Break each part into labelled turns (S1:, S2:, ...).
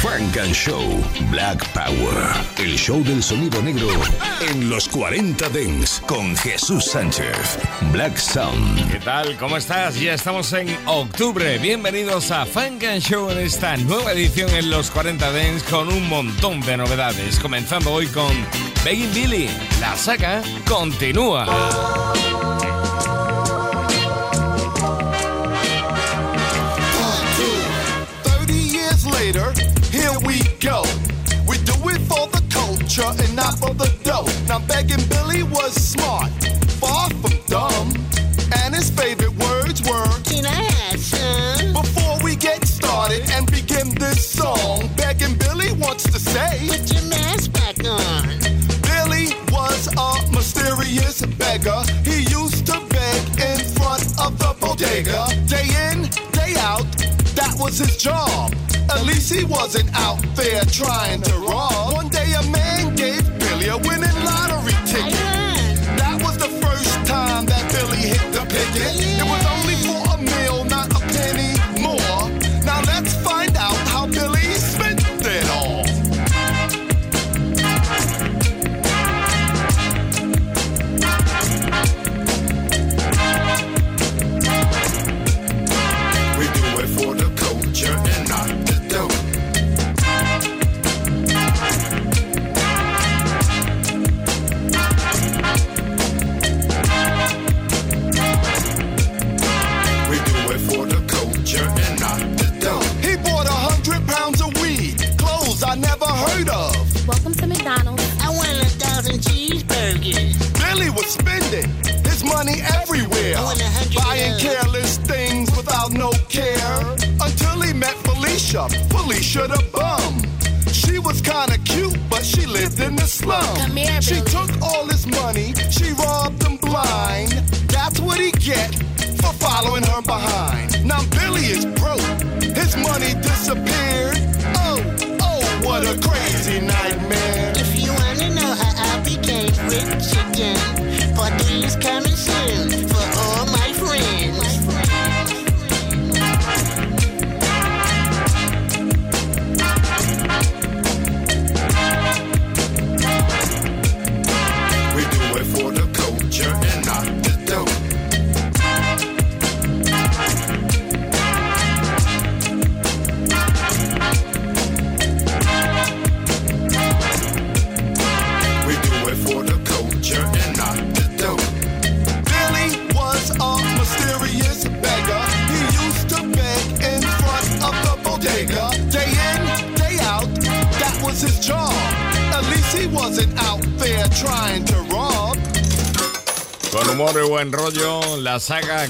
S1: Funk and Show Black Power. El show del sonido negro en los 40 Dents con Jesús Sánchez. Black Sound.
S2: ¿Qué tal? ¿Cómo estás? Ya estamos en octubre. Bienvenidos a Funk and Show en esta nueva edición en los 40 Dents con un montón de novedades. Comenzando hoy con Begging Billy. La saga continúa.
S3: Culture and not for the dough. Now begging Billy was smart, far from dumb, and his favorite words were
S4: Can I have some?
S3: Before we get started and begin this song, begging Billy wants to say
S4: Put your mask back on.
S3: Billy was a mysterious beggar. He used to beg in front of the bodega, day in, day out. Was his job. At least he wasn't out there trying to rob. One day a man gave Billy a winning lottery ticket. That was the first time that Billy hit the picket. It was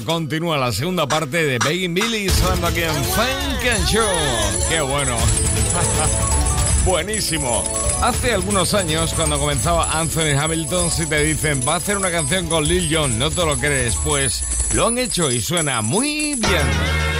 S2: continúa la segunda parte de Begging Billy sonando aquí en Funk and Show. ¡Qué bueno! Buenísimo. Hace algunos años, cuando comenzaba Anthony Hamilton, si te dicen va a hacer una canción con Lil Jon, no te lo crees, pues lo han hecho y suena muy bien.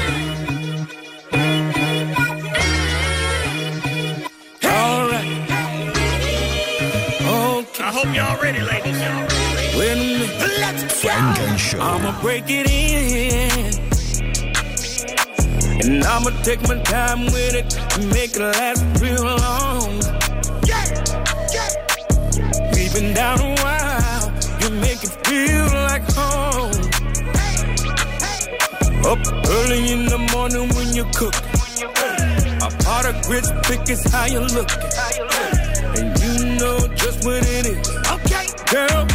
S1: Show.
S5: I'ma break it in. And I'ma take my time with it and make it last real long. Yeah, yeah. We've been down a while. You make it feel like home. Up early in the morning when you cook. A pot of grits thick is how you look. And you know just what it is. Okay. Girl,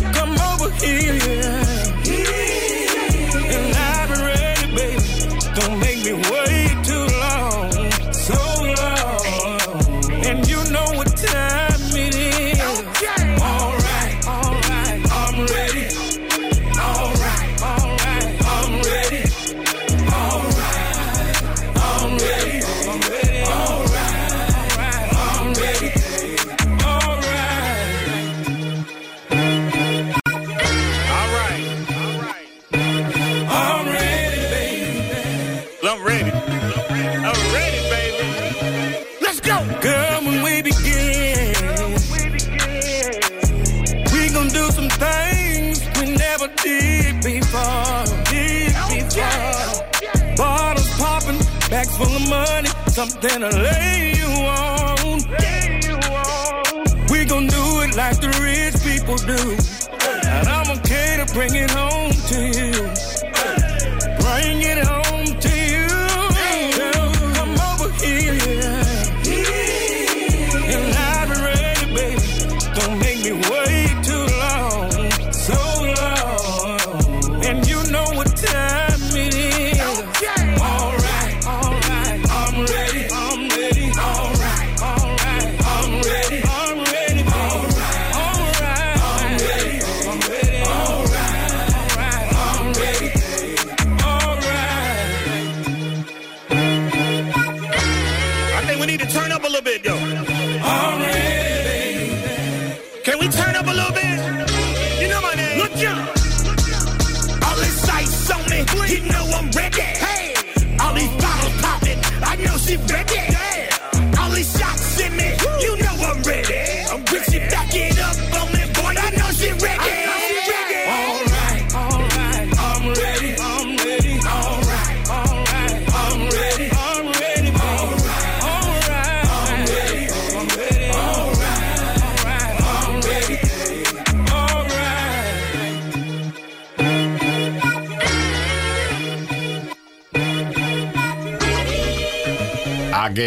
S5: something to lay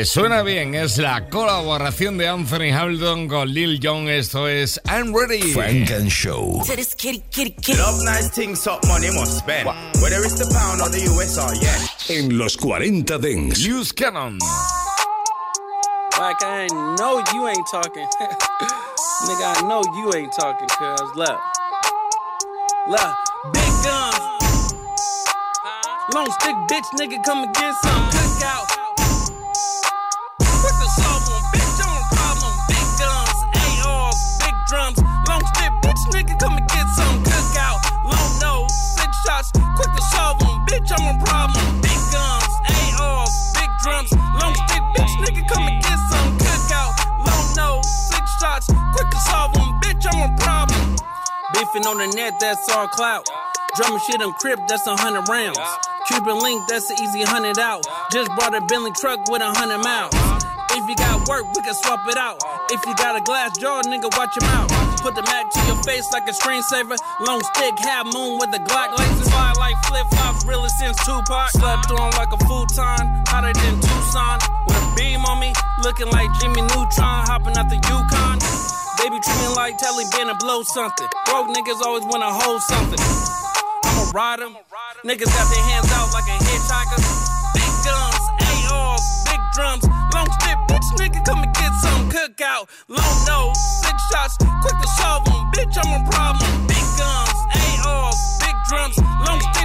S2: suena bien, es la colaboración de Anthony Hamilton con Lil Jon. Esto es I'm Ready.
S1: Frank and Show.
S6: to this kitty, kitty, kitty.
S7: Love nice things, top money must spend. Whether it's the pound or the US or yen.
S1: En los 40 Dents.
S2: Use Cannon.
S8: Like I know you ain't talking. Nigga, I know you ain't talking, cuz. Look. Look. Big guns. Long stick bitch, nigga, come and get some bitch, I'm a problem. Big guns, ARs, big drums. Long stick bitch, nigga, come and get some cookout. Long nose, six shots. Quick to solve one, bitch, I'm a problem. Beefing on the net, that's all clout. Drumming shit on crib, that's a hundred rounds. Cuban link, that's an easy hundred out. Just brought a Bentley truck with a hundred miles. If you got work, we can swap it out. If you got a glass jaw, nigga, watch your mouth. Put the Mac to your face like a screensaver. Long stick, half moon with the Glock laces. Like flip flops, really since Tupac. Slept on like a futon, hotter than Tucson. With a beam on me, looking like Jimmy Neutron, hopping out the Yukon. Baby treat me like Taliban and blow something. Broke niggas always wanna hold something. I'm a rider. Niggas got their hands out like a hitchhiker. Big guns, ARs, big drums, long stick, bitch, nigga, come and get some cookout. Long nose, six shots, quick to solve them, bitch, I'm a problem. Big guns, ARs, big drums, long stick,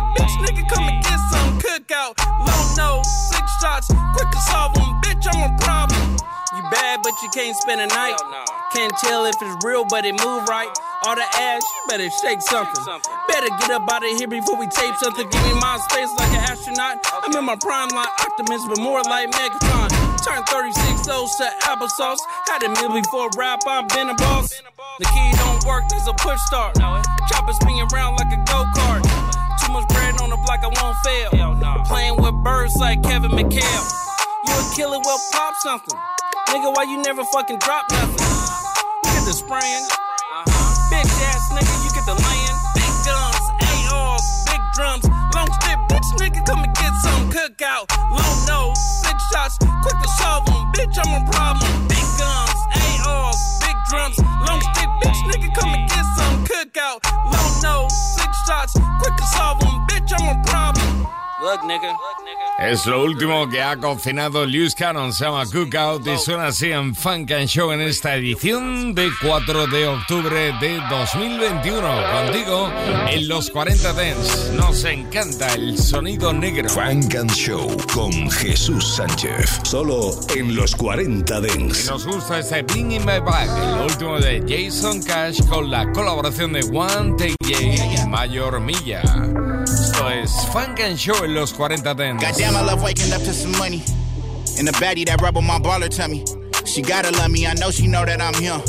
S8: Long nose, six shots, quick to solve them, bitch, I'm a problem. You bad, but you can't spend a night. Can't tell if it's real, but it move right. All the ass, you better shake something. Better get up out of here before we tape something. Give me my space like an astronaut. I'm in my prime like Optimus, but more like Megatron. Turn 36 O's to applesauce. Had a meal before rap, I've been a boss. The key don't work, there's a push start. Chopper spinning around like a go kart. The block, I won't fail. Playing with birds like Kevin McHale. You a killer, well pop something. Nigga, why you never fucking drop nothing? You get the spraying. Uh-huh. Bitch ass nigga, you get the laying. Big guns, ARs, big drums. Long stick, bitch nigga, come and get some cookout. Long nose, six shots, quick to solve them. Bitch, I'm a problem. Big guns, ARs, big drums. Long stick, bitch nigga, come and get some cookout. Long nose, six shots, quick to solve them. I'm a problem.
S2: Es lo último que ha cocinado Lewis Cannon, se llama Cookout y suena así en Funk and Show en esta edición de 4 de octubre de 2021. Contigo en los 40 Dents. Nos encanta el sonido negro.
S1: Frank and Show con Jesús Sánchez. Solo en los 40
S2: Y
S1: Dents.
S2: nos gusta este Bring in My Bag, lo último de Jason Cash con la colaboración de One TJ y Mayor Milla. Esto es Funk and Show en los 40 Dance.
S9: Goddamn, I love waking up to some money. And the baddie that rub on my baller tummy. She gotta love me, I know she know that I'm here.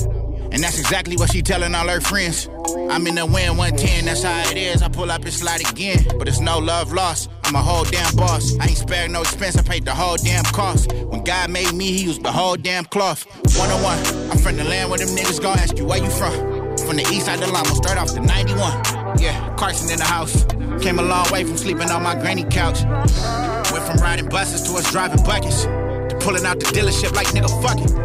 S9: And that's exactly what she telling all her friends. I'm in the win 110, that's how it is. I pull up and slide again, but it's no love lost. I'm a whole damn boss. I ain't sparing no expense, I paid the whole damn cost. When God made me, he used the whole damn cloth. One on one, I'm from the land where them niggas gon' ask you where you from. From the east side of Lama, start off the 91. Yeah, Carson in the house. Came a long way from sleeping on my granny couch. Went from riding buses to us driving buckets. To pulling out the dealership like nigga, fuck it.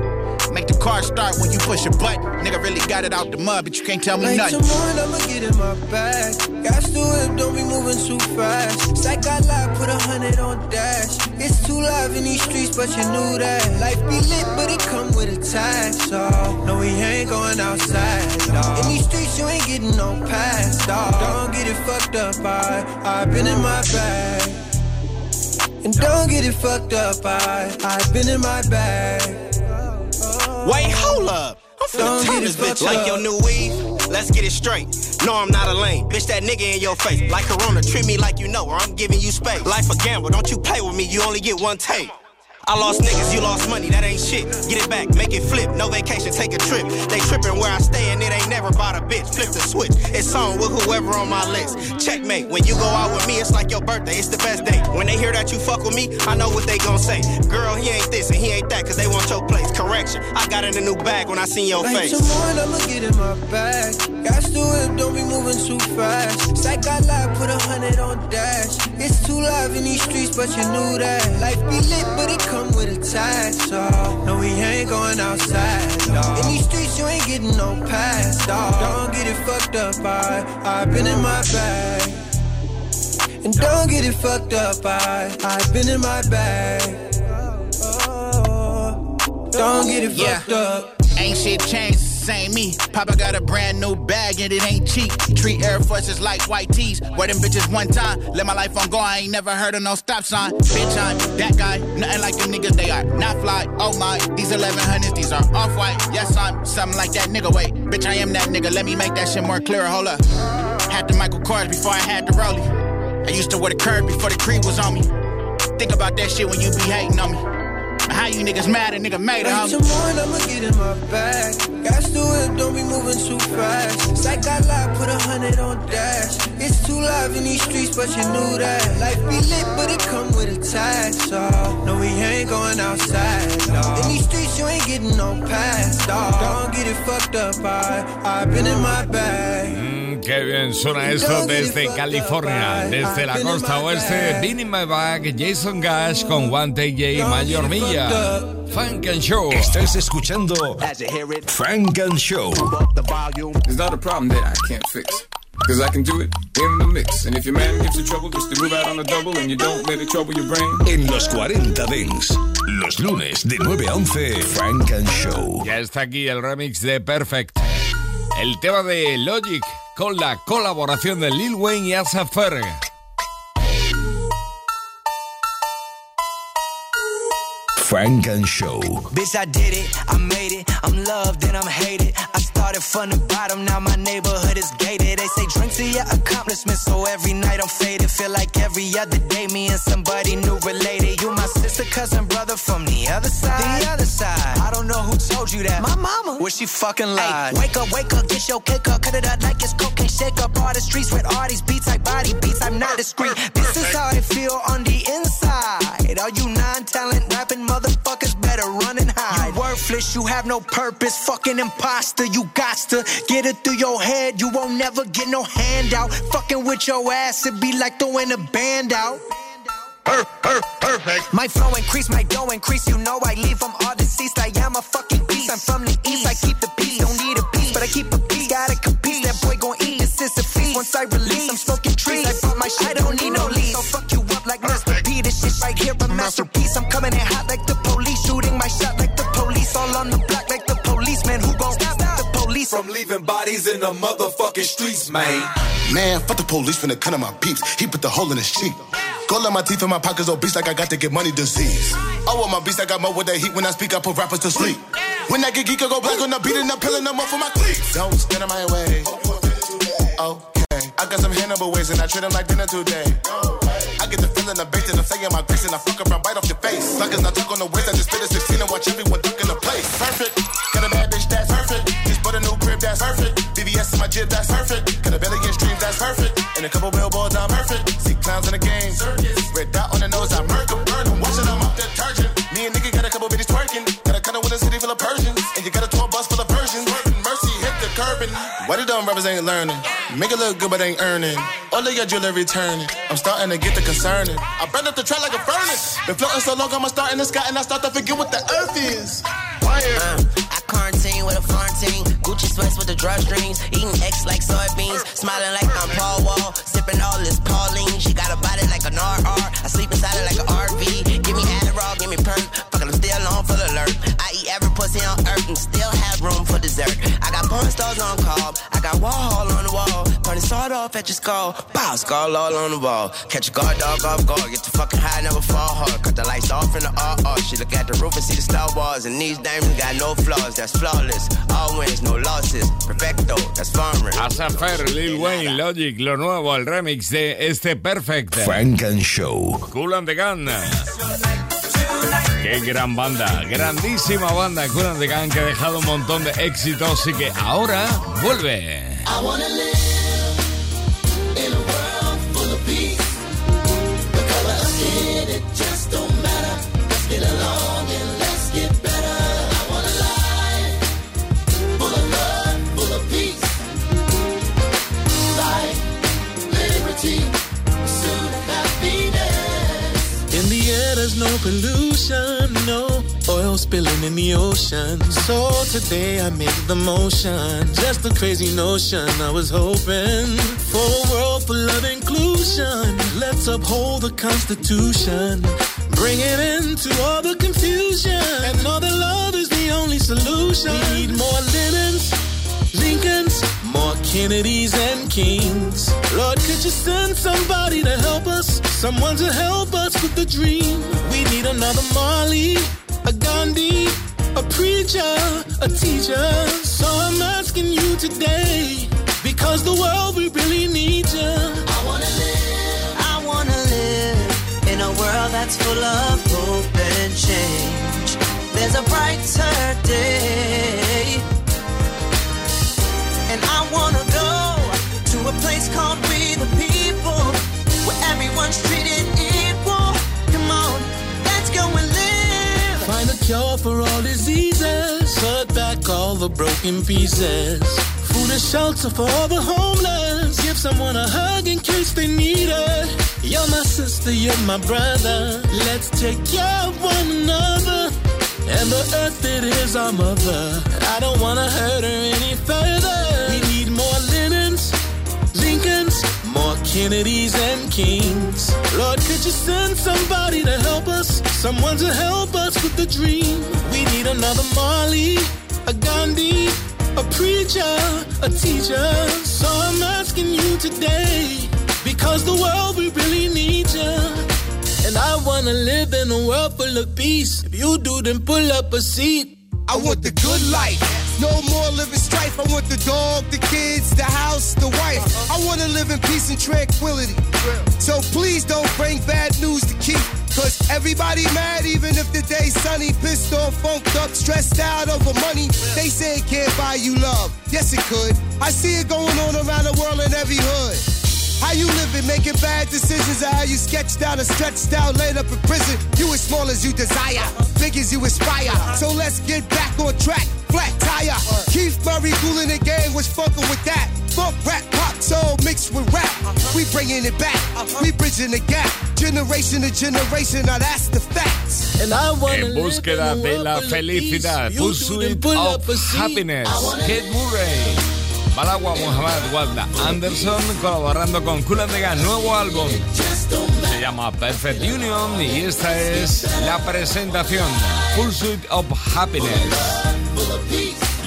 S9: Make the car start when you push a button. Nigga really got it out the mud, but you can't tell me
S6: Like
S9: nothing.
S6: tomorrow, I'ma get in my bag. Got to whip, don't be moving too fast. Psych got put a hundred on dash. It's too live in these streets, but you knew that. Life be lit, but it come with a tax. So, no, we ain't going outside, dawg. In these streets, you ain't getting no pass, dawg. Don't get it fucked up, I, I've been in my bag. And don't get it fucked up, I, I've been in my bag.
S10: Wait, hold up. I'm finna turn this bitch like
S6: up.
S10: your new weave. Let's get it straight. No, I'm not a lame. Bitch, that nigga in your face. Like Corona, treat me like you know, or I'm giving you space. Life a gamble, don't you play with me, you only get one take. I lost niggas, you lost money, that ain't shit. Get it back, make it flip. No vacation, take a trip. They tripping where I stay and it ain't never bought a bitch. Flip the switch, it's on with whoever on my list. Checkmate, when you go out with me, it's like your birthday, it's the best day. When they hear that you fuck with me, I know what they gon' say. Girl, he ain't this and he ain't that, cause they want your place. Correction, I got in a new bag when I seen your
S6: Like
S10: face.
S6: tomorrow, I'ma get in my bag. Got to whip, don't be moving too fast. Psych got live, put a hundred on dash. It's too live in these streets, but you knew that. Life be lit, but it come with a tax. So, no, we ain't going outside, dawg. In these streets, you ain't getting no pass, dawg. Don't get it fucked up, I, I've been in my bag. And don't get it fucked up, I, I've been in my bag. Oh, oh, oh. Don't get it
S9: Yeah.
S6: fucked up.
S9: Ain't shit changed, same me. Papa got a brand new bag and it ain't cheap. Treat Air Forces like white tees. Wear them bitches one time. Let my life on go, I ain't never heard of no stop sign. Bitch, I'm that guy. Nothing like them niggas, they are not fly. Oh my, these 1100s, these are off white. Yes, I'm something like that nigga. Wait, bitch, I am that nigga. Let me make that shit more clear. Hold up. Had the Michael Kors before I had the Rollie. I used to wear the curve before the creed was on me. Think about that shit when you be hating on me. How you niggas mad a nigga made it,
S6: Like
S9: homie?
S6: tomorrow, I'ma get in my bag. Got to whip, don't be moving too fast. Psych got live, put a hundred on dash. It's too live in these streets, but you knew that. Life be lit, but it come with a tax. So, no, we ain't going outside, dawg. In these streets, you ain't getting no pass, dawg. Don't get it fucked up, I, I've been in my bag.
S2: Mm, qué bien suena esto desde California, desde la costa oeste. Bean in my bag, Jason Gash con One Take J, Mayor Milla. Funk and Show.
S1: Estás escuchando Frank and Show.
S11: It's not a problem that I can't fix. Cause I can do it in the mix. And if your man gives you trouble just to move out on the double and you don't let it trouble your brain.
S1: En los 40 Dents. Los lunes de 9 a 11, Frank and Show.
S2: Ya está aquí el remix de Perfect. El tema de Logic con la colaboración de Lil Wayne y Asaf Ferg.
S1: Funk and Show.
S12: Bitch, I did it, I made it. I'm loved and I'm hated. I started from the bottom, now my neighborhood is gated. They say drink to your accomplishments, so every night I'm faded. Feel like every other day me and somebody new related. You my sister, cousin, brother from the other side. The other side. I don't know who told you that. My mama. Well, she fucking lied. wake up, wake up, get your cake up, cut it up like it's cocaine. Shake up all the streets with all these beats like body beats. I'm not discreet. This is how I feel on the inside. All you non-talent rapping motherfuckers better run and hide. You worthless, you have no purpose. Fucking imposter, you got to get it through your head. You won't never get no handout. Fucking with your ass, it be like throwing a band out. Perfect. My flow increase, my dough increase. You know I leave from all deceased. I am a fucking beast. I'm from the east. I keep the peace. Don't need a piece, but I keep a piece. Gotta compete. That boy gon' eat. This is a feast. Once I release, I'm smoking trees. I bought my shit. I don't need no lease. So fuck you up like. P. This shit right here a masterpiece. I'm coming in hot like the police. Shooting my shot like the police. All on the block like the policeman. Who gon' stop the police?
S13: From leaving bodies in the motherfucking streets, man.
S14: Man, fuck the police finna cut on my peeps. He put the hole in his cheek. Gold on my teeth and my pockets oh, obese like I got to get money disease. Oh, with my beast, I got more with the heat when I speak, I put rappers to sleep. When I get geek, I go black on the beat and I'm peeling them off for my cleats. Don't stand in my way. Okay, I got some Hannibal ways and I treat them like dinner today. Get the feeling the bass and I'm saying my grace and I fuck around right off your face. Suckers I took on the waist, I just spit a 16 and watch everyone duck in the place. Perfect, got a bad bitch that's perfect. Just put a new crib, that's perfect. BBS in my jib, that's perfect. Got a belly billion streams, that's perfect. And a couple billboards, I'm perfect. See clowns in the game. circus. Red dot on the nose, I murk 'em, burn 'em. Watching them up detergent. Me and nigga got a couple bitches twerking. Got a cuddle with a city full of Persians. And you got a tour bus full of why the dumb rappers ain't learning? Make it look good but ain't earning. All of your jewelry turning. I'm starting to get the concerning. I burn up the track like a furnace. Been floating so long, I'ma start in the sky and I start to forget what the earth is.
S15: Uh, I quarantine with a Florentine. Gucci sweats with the drawstrings. Eating X like soybeans. Smiling like I'm Paul Wall. Sipping all this Pauline. She got a body like an RR. I sleep inside it like an RV. Give me Adderall, give me perk. Fucking, on full alert. I eat every pussy on earth and still have room for dessert. I got porn stars on call. I got Warhol on the wall. Turn the sword off at your skull. Bow, skull all on the wall. Catch a guard dog off guard. Get the fucking high, never fall hard. Cut the lights off in the RR. She look at the roof and see the Star Wars. And these diamonds got no flaws. That's flawless. All wins, no losses. Perfecto, that's farmer.
S2: A$AP Ferg, Lil Wayne, Logic, lo nuevo, el remix de este Perfect.
S1: Funk and Show.
S2: Kool and the Gang. Qué gran banda, grandísima banda and the Gun que ha dejado un montón de éxitos y que ahora vuelve.
S16: There's no pollution, no oil spilling in the ocean. So today I make the motion. Just a crazy notion. I was hoping for a world full of inclusion. Let's uphold the Constitution. Bring it into all the confusion. And know that love is the only solution. We need more Lennons, Lincolns, Kennedys and Kings. Lord, could you send somebody to help us? Someone to help us with the dream. We need another Marley, a Gandhi, a preacher, a teacher. So I'm asking you today, because the world we really need you.
S17: I wanna live.
S18: I wanna live in a world that's full of hope and change. There's a brighter day. And I wanna go to a place called We the People, where everyone's treated equal. Come on, let's go and live.
S16: Find a cure for all diseases. Put back all the broken pieces. Food and shelter for all the homeless. Give someone a hug in case they need it. You're my sister, you're my brother. Let's take care of one another. And the earth, it is our mother. I don't wanna hurt her any further. Lincolns, more Kennedys and Kings. Lord, could you send somebody to help us? Someone to help us with the dream. We need another Marley, a Gandhi, a preacher, a teacher. So I'm asking you today, because the world we really need you. And I wanna live in a world full of peace. If you do, then pull up a seat.
S19: I want the good life. No more living strife. I want the dog, the kids, the house, the wife. I want to live in peace and tranquility. So please don't bring bad news to keep. Cause everybody mad even if the day's sunny. Pissed off, funked up, stressed out over money. They say it can't buy you love. Yes, it could. I see it going on around the world in every hood. How you living, making bad decisions, or how you sketched out and stretched out, laid up in prison. You as small as you desire, big as you aspire. So let's get back on track, flat tire. Keith Murray cooling the game, was fucking with that. Funk, rap, pop, soul mixed with rap. We bringing it back, we bridging the gap. Generation to generation, now that's the facts.
S16: And I wanna
S2: En búsqueda de la felicidad, Pursuit of Happiness, Kate Murray. Balagua Muhammad Walda Anderson colaborando con Cool and the Gang, nuevo álbum. Se llama Perfect Union y esta es la presentación Pursuit of Happiness.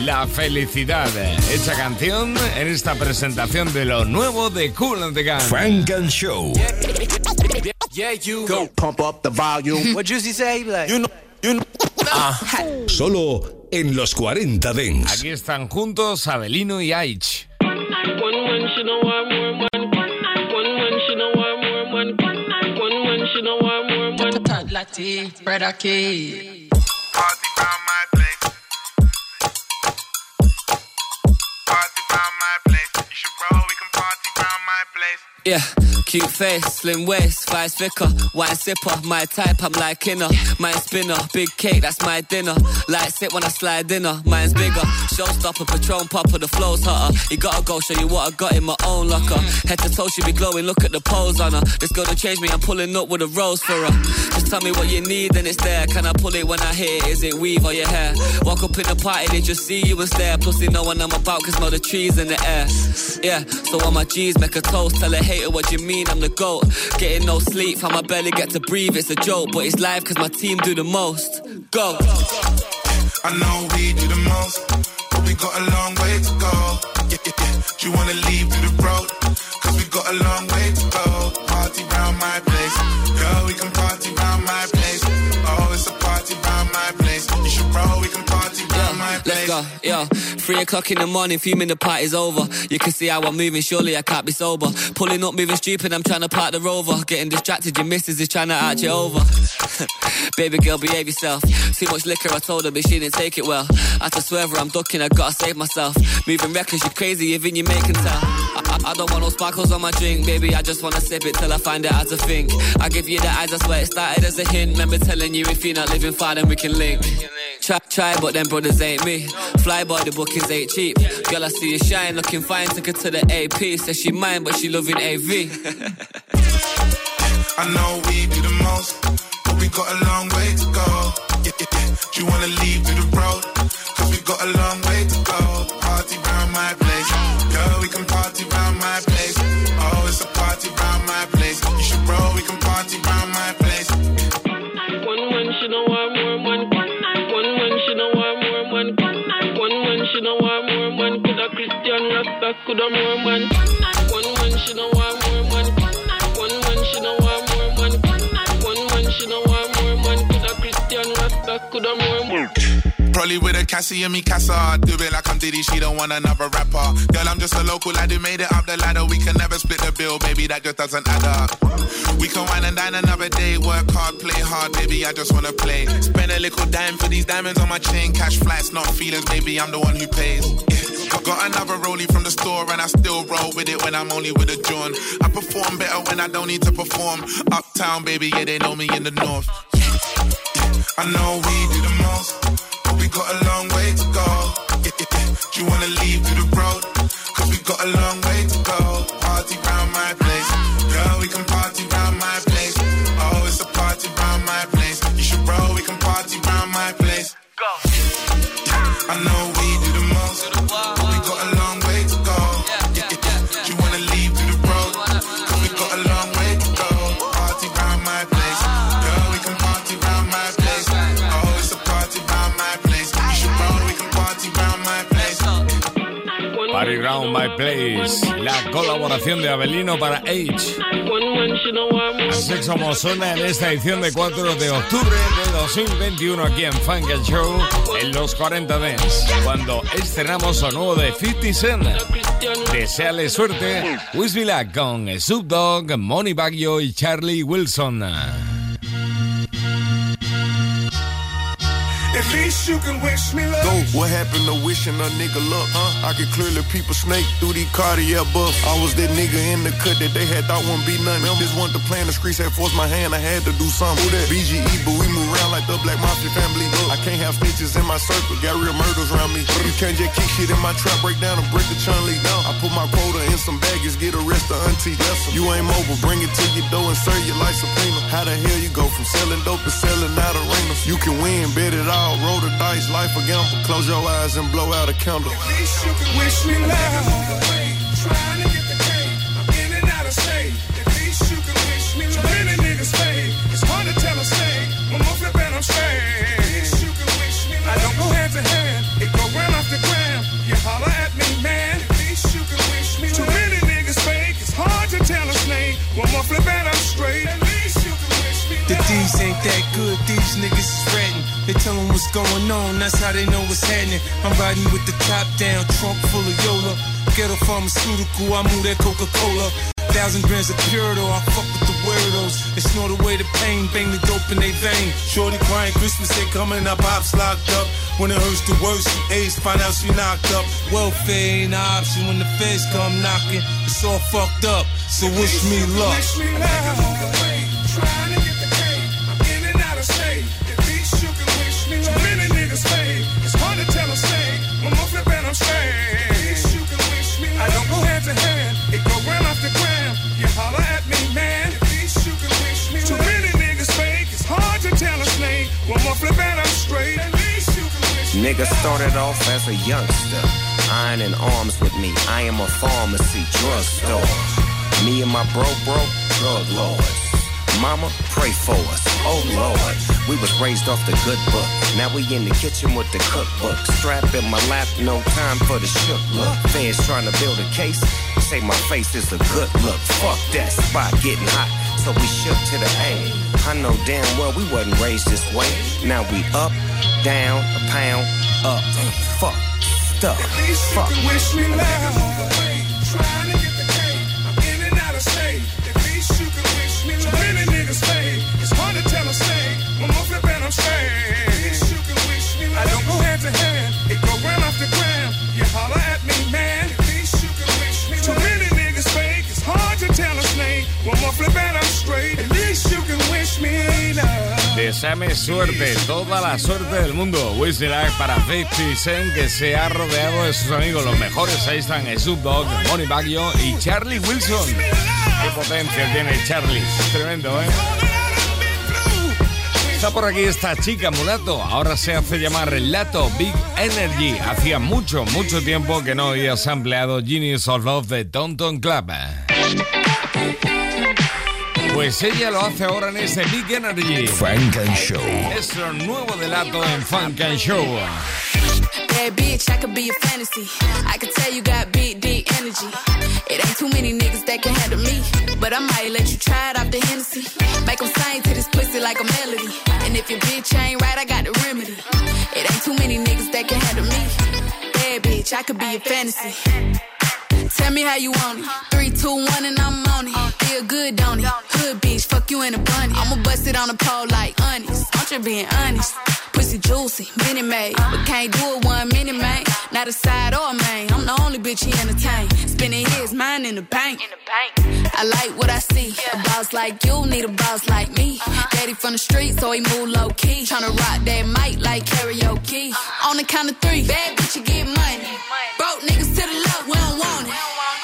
S2: La felicidad, hecha canción en esta presentación de lo nuevo de Cool and the Gang.
S1: Frank and Show.
S20: Yeah, you go pump up the volume. what Juicy say? Like, you know, you know.
S1: Solo en los 40 Dents.
S2: Aquí están juntos Abelino y Aich.
S21: One man
S22: Yeah, cute face, slim waist, thighs thicker, wine sipper, my type, I'm like inner. Mine spinner, big cake, that's my dinner. Light sit when I slide dinner, mine's bigger. Showstopper, Patron popper, the flow's hotter. You gotta go show you what I got in my own locker. Head to toe, she be glowing, look at the pose on her. This girl to change me, I'm pulling up with a rose for her. Just tell me what you need and it's there. Can I pull it when I hit it? Is it weave or your hair? Walk up in the party, they just see you and stare. Plus they know what I'm about, cause know the trees in the air. Yeah, so on my G's, make a toast, tell a hater what you mean, I'm the GOAT. Getting no sleep, how my belly get to breathe, it's a joke, but it's live cause my team do the most. Go.
S23: I know we do the most, but we got a long way to go. Yeah, yeah, yeah. Do you wanna leave the road? Cause we got a long way go,
S22: yo. Three o'clock in the morning, fuming the party's over. You can see how I'm moving, surely I can't be sober. Pulling up, moving stupid, I'm trying to park the rover. Getting distracted, your missus is trying to arch you over. Baby girl, behave yourself. Too much liquor, I told her, but she didn't take it well. I to swerve her, I'm ducking, I gotta save myself. Moving reckless, you crazy, even you making tell. I, I, don't want no sparkles on my drink, baby. I just wanna sip it till I find out how to think. I give you the eyes, I swear it started as a hint. Remember telling you if you're not living far, then we can link. Try, try, but them brothers ain't me. Fly boy, the bookings ain't cheap. Girl, I see you shine, looking fine. Took her to the AP. Says she mine, but she loving AV.
S23: I know we do the most, but we got a long way to go. Yeah, yeah, yeah. Do you wanna leave through the road? Cause we got a long way to go.
S21: Rasta, coulda more man. One man she know want more man. One man she know want more man. One man she know want more man. Coulda Christian Rasta, coulda more man.
S23: Probably with a Cassie and me Casa. Do it like I'm Diddy, she don't want another rapper. Girl, I'm just a local lad who made it up the ladder. We can never split the bill, baby, that just doesn't add up. We can wine and dine another day, work hard, play hard, baby, I just wanna play. Spend a little dime for these diamonds on my chain. Cash flights, not feelings, baby, I'm the one who pays. Yeah. Got another rollie from the store and I still roll with it when I'm only with a John. I perform better when I don't need to perform. Uptown, baby, yeah, they know me in the north. I know we do the most, but we got a long way to go. Do you wanna leave through the road? Cause we got a long way to go. Party round my Go. Round My Place,
S2: la colaboración de Abelino para
S21: more.
S2: Así como suena en esta edición de 4 de octubre de 2021 aquí en Funk and Show en los 40 Dents, cuando estrenamos lo nuevo de 50 Cent. Deseale suerte, Luck con Snoop Dogg, Money Baggio y Charlie Wilson.
S7: At least you can wish me luck.
S24: Go, what happened to wishing a nigga luck? Huh? I can clearly peep a snake through these Cartier buffs. I was that nigga in the cut that they had thought wouldn't be nothing. Just wanted to play in the streets, had forced my hand, I had to do something. Who that? BGE, but we move around like the Black Mafia family. Look, I can't have snitches in my circle, got real murders around me. You can't just kick shit in my trap, break down and break the chun league down. I put my quota in some baggage, get arrested, auntie. Lesson. You ain't mobile, bring it to your door and serve you like subpoena. How the hell you go from selling dope to selling out arenas? You can win, bet it all, roll the dice, life a gamble. Close your eyes and blow out a candle.
S7: At least you can wish me luck. Trying to get the cake. I'm in and out of state. At least you can wish me luck. Too many niggas fade. It's hard to tell a shame. When I'm flipping, I'm straight. At least you can wish me luck. I don't go hand to hand. It go round off the gram. You holler at me, man. At least you can wish me luck. Too many niggas fake. It's hard to tell a snake. When I'm flipping, I'm straight. At least you can wish me
S25: The D's ain't that good, these niggas is ratting. They tell 'em what's going on, that's how they know what's happening. I'm riding with the top down, trunk full of Yola. Ghetto pharmaceutical, I move that Coca Cola. Thousand grams of pure though, I fuck with the weirdos. They snort away the pain, bang the dope in they vein. Shorty crying, Christmas ain't coming, our pops locked up. When it hurts the worst, she ace, find out she knocked up. Welfare ain't an option when the feds come knocking. It's all fucked up, so. Wish me luck.
S26: Nigga started off as a youngster, iron in arms with me. I am a pharmacy drugstore. Me and my bro, bro, drug lords. Mama, pray for us. Oh Lord, we was raised off the good book. Now we in the kitchen with the cookbook. Strap in my lap, no time for the shook look. Fans trying to build a case. Say my face is a good look. Fuck that spot getting hot. So we shook to the A. I know damn well we wasn't raised this way. Now we up, down, a pound, up. Fuck, stuff, fuck.
S7: wish me luck.
S2: Suerte, toda la suerte del mundo. Luck para 50 Cent, que se ha rodeado de sus amigos los mejores. Ahí están Snoop Dogg, Money Baggio y Charlie Wilson. Qué potencia tiene Charlie. Tremendo, ¿eh? Está por aquí esta chica mulato. Ahora se hace llamar Lato Big Energy. Hacía mucho, mucho tiempo que no oías empleado Genius of Love de Tonton Club. Pues ella lo hace ahora en este Big Energy.
S1: Funk and Show.
S2: Es lo nuevo de Latto en Funk and Show.
S27: Bad bitch, I could be a fantasy. I could tell you got big, deep energy. It ain't too many niggas that can handle me. But I might let you try it off the Hennessy. Make 'em sing to this pussy like a melody. And if your bitch ain't right, I got the remedy. It ain't too many niggas that can handle me. Bad bitch, I could be a fantasy. Tell me how you want it. Three, two, one, and I'm on it. Feel good, don't it? Hood bitch, fuck you in a bunny. I'ma bust it on the pole like honest. I'm just being honest. Pussy juicy, mini made. But can't do it one minute, man. Not a side or a main. I'm the only bitch he entertain. Spending his mind in the bank. I like what I see. A boss like you need a boss like me. Daddy from the street, so he move low key. Tryna rock that mic like karaoke. On the count of three, bad bitch, you get money. Broke niggas to the left, we don't want it.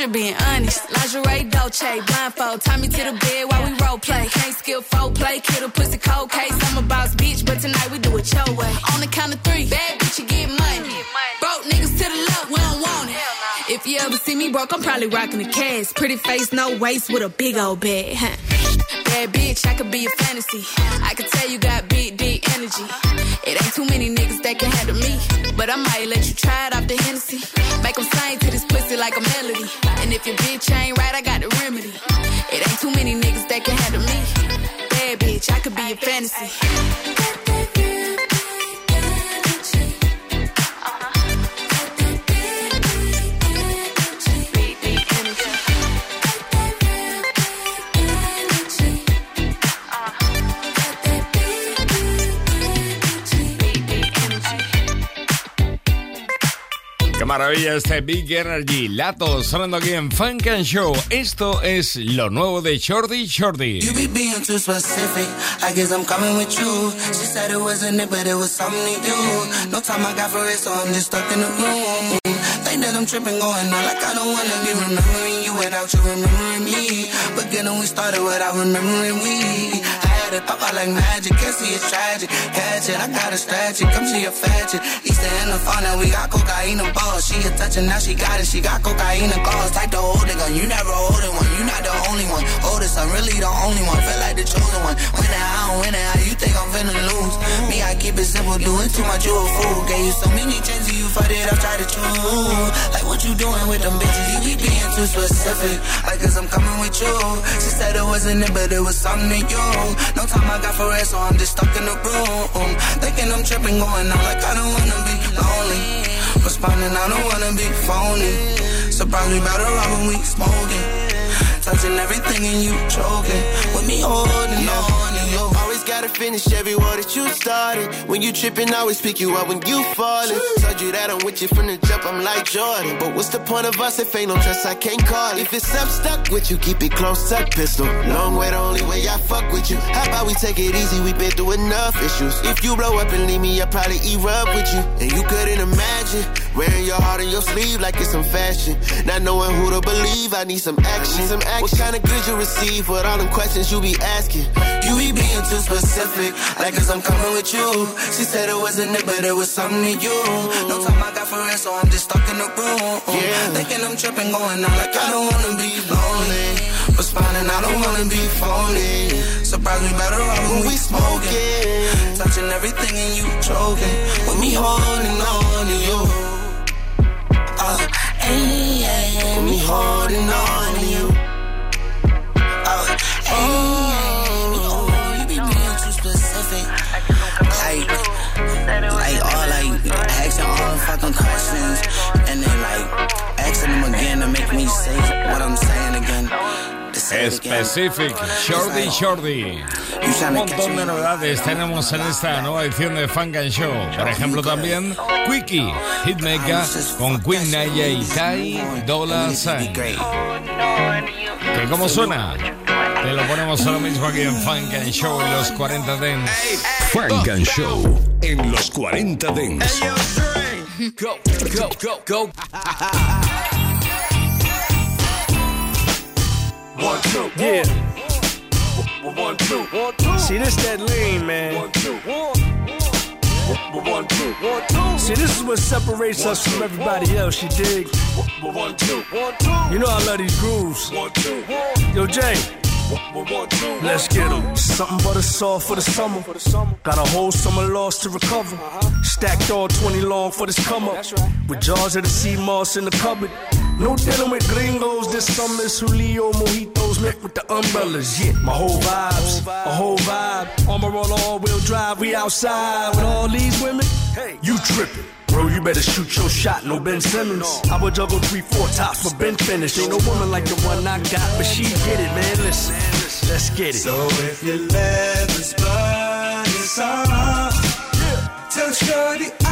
S27: It. Being honest. Lingerie, Dolce, blindfold. Tie me to the bed while we role play. Can't skill play, kid a pussy cold case. I'm a boss bitch, but tonight we do it your way. On the count of three, bad bitch, you get money. Broke niggas to the left, we don't want it. If you ever see me broke, I'm probably rocking the cash. Pretty face, no waist, with a big old bag. Bad bitch, I could be a fantasy. I could tell you got big, deep energy. It ain't too many niggas that can handle me. But I might let you try it off the Hennessy. Make 'em sing like a melody. And if your bitch ain't right, I got the remedy. It ain't too many niggas that can handle me. Bad bitch, I could be a fantasy.
S2: Maravilla este Big Energy. Lato sonando aquí en Funk and Show. Esto es lo nuevo de Shorty Shorty.
S12: You be being too specific. I guess I'm coming with you. She said it wasn't it, but it was something to you. No time I got for it, so I'm just stuck in the room. Think that I'm tripping, going on like I don't wanna be remembering you without you remembering me. But then we started without remembering we.
S28: It, pop out like magic. Can't see it's tragic. Catch it, I got a it. Come see a fetch it. Easter in the phone and we got cocaine and balls. She a touching, now she got it. She got cocaine and calls. Type to hold it gun. You never hold it one. You not the only one. Oldest, I'm really the only one. Feel like the chosen one. When I don't win it, how you think I'm finna lose? Me, I keep it simple. Doing too much, you a fool. Gave you so many chances, you fucked it up. Try to choose. Like what you doing with them bitches? You be being too specific. Like cause I'm coming with you. She said it wasn't it, but it was something to you. No time I got for rest, so I'm just stuck in the room. Thinking I'm tripping, going out like I don't wanna be lonely. Responding, I don't wanna be phony. Me by the rock when we smoking. Touching everything and you choking. With me holding on
S29: gotta finish every word that you started. When you tripping, I always pick you up when you falling. Told you that I'm with you from the jump, I'm like Jordan. But what's the point of us if ain't no trust, I can't call it. If it's up stuck with you, keep it close, up, pistol. Long way, the only way I fuck with you. How about we take it easy, we been through enough issues. If you blow up and leave me, I'll probably erupt with you. And you couldn't imagine wearing your heart on your sleeve like it's some fashion. Not knowing who to believe, I need some action. Some action. What kind of good you receive with all them questions you be asking?
S28: You be being too specific, like cause I'm coming with you. She said it wasn't it, but it was something to you. No time I got for rest, so I'm just stuck in the room.
S29: Yeah.
S28: Thinking I'm tripping, going out like I don't wanna be lonely. Responding, I don't wanna be phony. Surprise me better off when we smoking. Touching everything and you choking. With me holding on to you. Uh, hey, yeah, me holding on Specific,
S2: Shorty Shorty. Un montón de novedades tenemos en esta nueva edición de Funk and Show. Por ejemplo, también Quickie, Hitmaker con Queen Naya y Tai Dolla Sign. ¿Que cómo suena? Te lo ponemos ahora mismo aquí en Funk and Show en los 40 Dents.
S1: Funk and Show en los 40 Dents.
S20: Go, go, go, go.
S30: One, two, yeah. One, two, one, two. See, this that lean, man. One, two, one. One, two, one, two. See, this is what separates us from everybody else, you dig? One, two, one, two. You know I love these grooves. One, two, one. Yo, Jay. Let's get get 'em. Something but a saw for the summer. Got a whole summer lost to recover. Uh-huh. Stacked all 20 long for this come up. With jars of the sea moss in the cupboard. No dealing with gringos this summer. It's Julio mojitos met with the umbrellas. Yeah, my whole vibes, a whole vibe. Armor on all wheel drive. We outside with all these women. Hey, you tripping. Bro, you better shoot your shot, no Ben Simmons. I would juggle three, four tops for Ben finish. Ain't no woman like the one I got, but she get it, man. Listen, let's get it.
S31: So if you let this blood is on, tell Shorty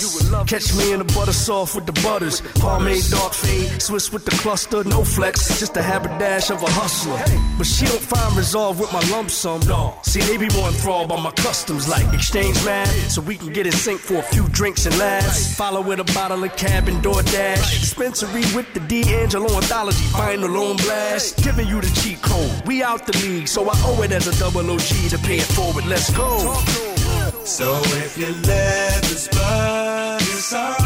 S31: you
S30: would love us. Catch me in the butter soft with the butters. Pomade, dark fade, Swiss with the cluster, no flex. Just a haberdash of a hustler. But she don't find resolve with my lump sum. See, they be more enthralled by my customs, like exchange man, so we can get in sync for a few drinks and laughs. Follow with a bottle of cab and DoorDash. Dispensary with the D'Angelo anthology, final on blast. Giving you the cheat code. We out the league, so I owe it as a double OG to pay it forward. Let's go.
S31: So if you let is on, tell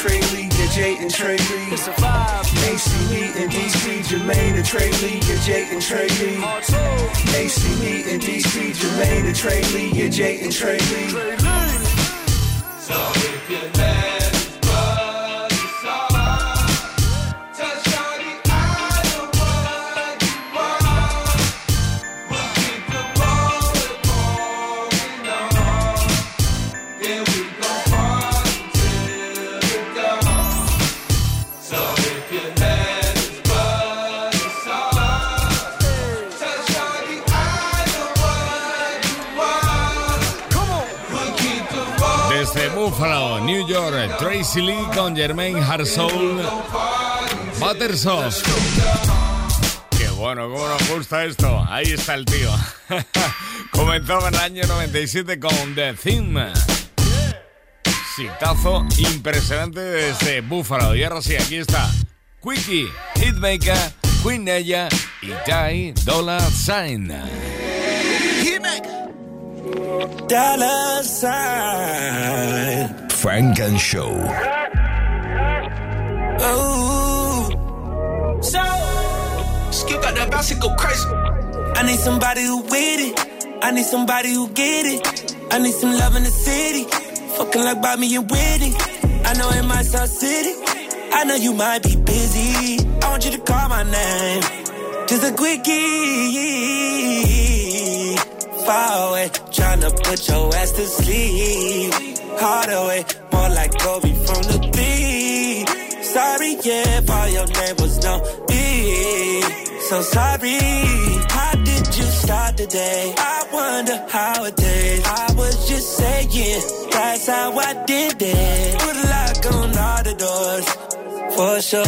S30: Trey Lee,
S31: yeah, Jay and Trey Lee. It's a vibe. Macy B and DC, Jermaine and Trey Lee, yeah, Jay and Trey Lee. Macy B and DC, Jermaine and Trey Lee, yeah, Jay and Trey Lee.
S7: So if you're mad,
S2: New York, Tracy Lee con Jermaine Harsoul, Buttersos. Qué bueno, cómo nos gusta esto. Ahí está el tío. Comenzaba en el año 97 con The Theme. Sitazo impresionante desde Buffalo. Y ahora sí, aquí está Quickie, Hitmaker, Queen Ella y Ty Dollar Sign.
S7: Dollar sign.
S1: Funk and Show.
S7: Oh, so skip out that go crazy. I need somebody who with it. I need somebody who get it. I need some love in the city. Fucking like Bobby and Whitney. I know in my South City. I know you might be busy. I want you to call my name. Just a quickie. Far away, trying to put your ass to sleep. Hard away, more like Kobe from the beat. Sorry, yeah, if all your name was no B. So sorry. How did you start the day? I wonder how it did. I was just saying, that's how I did it. Put a lock on all the doors, for sure.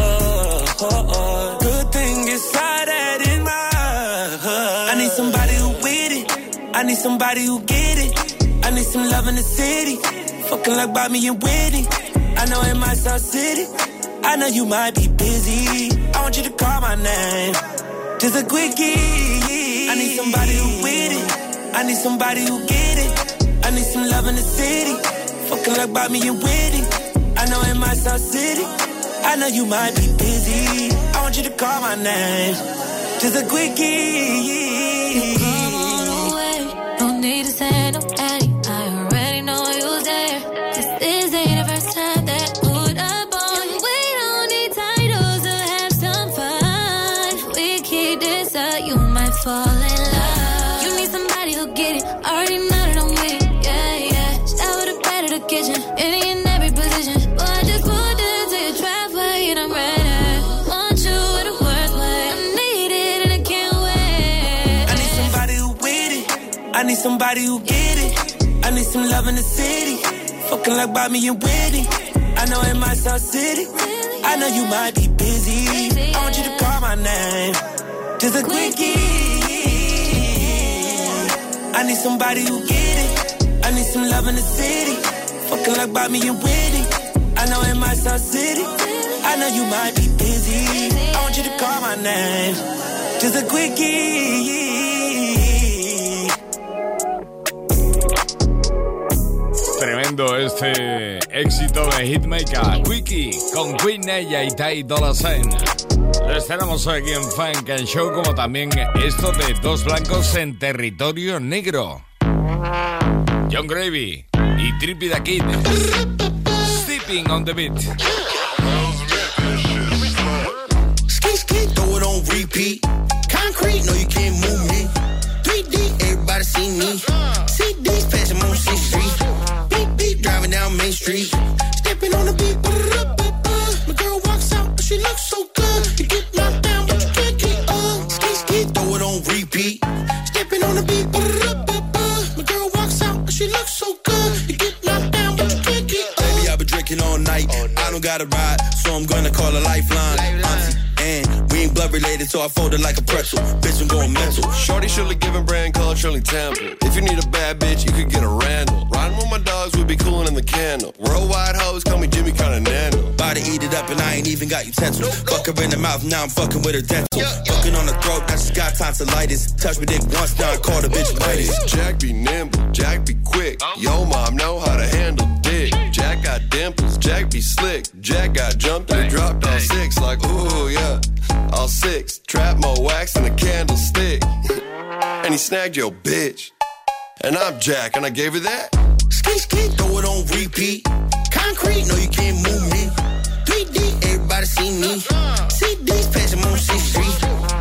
S7: Good thing inside that in my hood. I need somebody who with it. I need somebody who get it. I need some love in the city. Fucking like Bobby and Whitney. I know in my South City. I know you might be busy. I want you to call my name. Just a quickie. I need somebody who with it. I need somebody who get it. I need some love in the city. Fucking like Bobby and Whitney. I know in my South City. I know you might be busy. I want you to call my name. Just a quickie.
S32: Somebody who get it. I need
S7: some love in the city. Fucking like Bobby and Whitney. I know in my South City. I know you might be busy. I want you to call my name. Just a quickie. I need somebody who get it. I need some love in the city. Fucking like Bobby and Whitney. I know in my South City. I know you might be busy. I want you to call my name. Just a quickie.
S2: Tremendo este éxito de Hitmaker, Quickie, con Queen Ella y Ty Dolla Sign. Lo estrenamos hoy aquí en Funk and Show, como también esto de dos blancos en territorio negro. John Gravy y Trippy the Kid. Sleeping on the beat.
S33: Ski ski, throw it on repeat. Concrete, no you can't move me. 3D, everybody see me. Main Street. Stepping on the beat. ba-da-da-ba-ba. My girl walks out, but she looks so good. You get knocked down, but you can't get up. Ski ski, throw it on repeat. Stepping on the beat. ba-da-da-ba-ba. My girl walks out, but she looks so good. You get knocked down, but you can't get up.
S34: Baby, I've been drinking all night. I don't got a ride, so I'm gonna call a lifeline. Auntie, and we ain't
S28: blood related, so I fold it like a pretzel. Bitch, I'm going mental.
S34: Shorty Shirley giving brand color Shirley Temple. If you need a bad bitch, you could get a Randall. Be cooling in the candle. Worldwide hoes call me Jimmy Continental.
S28: Body eat it up and I ain't even got utensils. Fuck her in the mouth, now I'm fucking with her dental. Fucking on the throat, now she's got tonsillitis. Touch me dick once, now I call the bitch
S34: Hey. Jack be nimble, Jack be quick. Oh. Yo, mom know how to handle dick. Jack got dimples, Jack be slick. Jack got jumped and dropped all six, like ooh yeah, all six. Trap more wax in a candlestick. and he snagged your bitch. And I'm Jack, and I gave her that.
S28: Ski ski, throw it on repeat. Concrete, no you can't move me. 3D, everybody see me. CDs, pass them on C Street.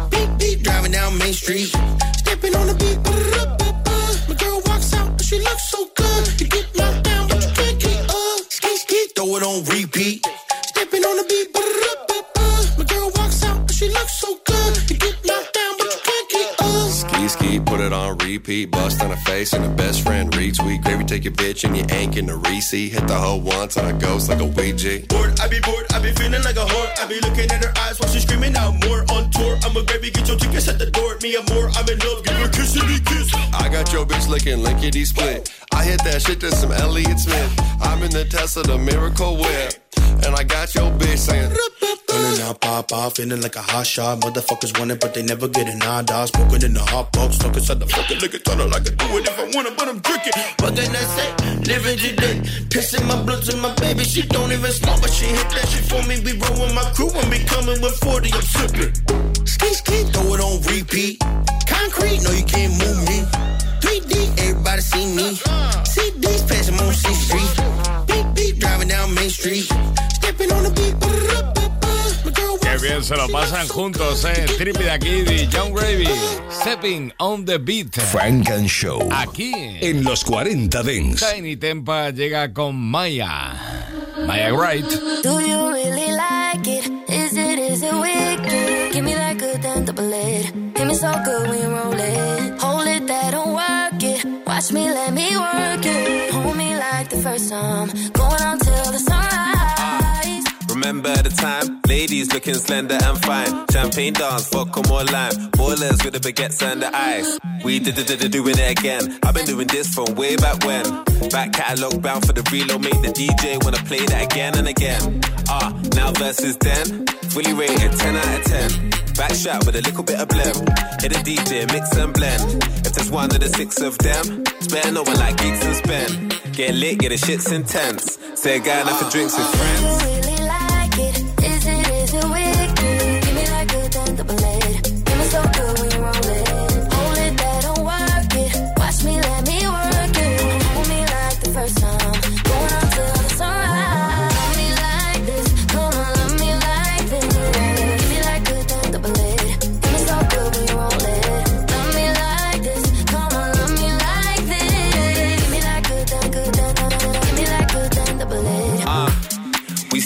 S28: Beep beep, driving down Main Street. Stepping on the beat. ba-da-da-ba-ba. My girl walks out, but she looks so good. You get knocked down, but you can't get up. Ski ski, throw it on repeat. Stepping on the beat. ba-da-da-ba-ba. My girl walks out, but she looks so good.
S34: Ski ski, put it on repeat. Bust on her face and her best friend retweet. Gravy, take your bitch and you ain't getting a receipt. Hit the hoe once on a ghost like a Ouija.
S23: bored, I be bored, I be feeling like a whore. I be looking at her eyes while she's screaming out more on tour. I'm a baby, get your tickets at the door. Me and more, I'm in love, give her a kiss.
S34: I got your bitch licking lickety split. I hit that shit to some Elliott Smith. I'm in the Tesla, the miracle whip. And I got your bitch saying,
S35: Pulling out pop off, feeling like a hot shot. Motherfuckers want it, but they never get it. Nah, dog. Smoking in the hot box, stuck inside the fucking liquor tunnel. I could do it if I wanted, but I'm drinking.
S28: What can I say? Living today. Pissing my blood to my baby. She don't even smoke, but she hit that shit for me. We roll with my crew and be coming with 40. I'm sipping. Ski ski, throw it on repeat. Concrete, no, you can't move me. 3D, everybody see me. CDs, pass them on C Street. Street. Stepping on the beat. ba-da-da-ba-ba. My girl
S2: Qué bien se lo pasan juntos, eh. Trippy the Kid y John Gravy. Stepping on the beat.
S1: Frank and Show.
S2: Aquí.
S1: En los 40 Dents.
S2: Tiny Tempa llega con Maya. Maya Wright.
S36: Do you really like it? Is it, is it wicked? Give me that good damn double it. Hit me so good when you roll it. Hold it, that don't work it. Watch me, let me work it. Hold me like the first time. Going on.
S37: Remember the time, ladies looking slender and fine. Champagne dance, vodka more lime. Boilers with the baguettes and the ice. We did it, doing it again. I've been doing this from way back when. Back catalog bound for the reload, make the DJ wanna play that again and again. Ah, now versus then, fully rated 10 out of 10. Back shot with a little bit of blem. Hit a DJ, mix and blend. If there's one of the six of them, spare no one like gigs and spend. Get lit, yeah, the shit's intense. Say a guy enough for drinks with friends.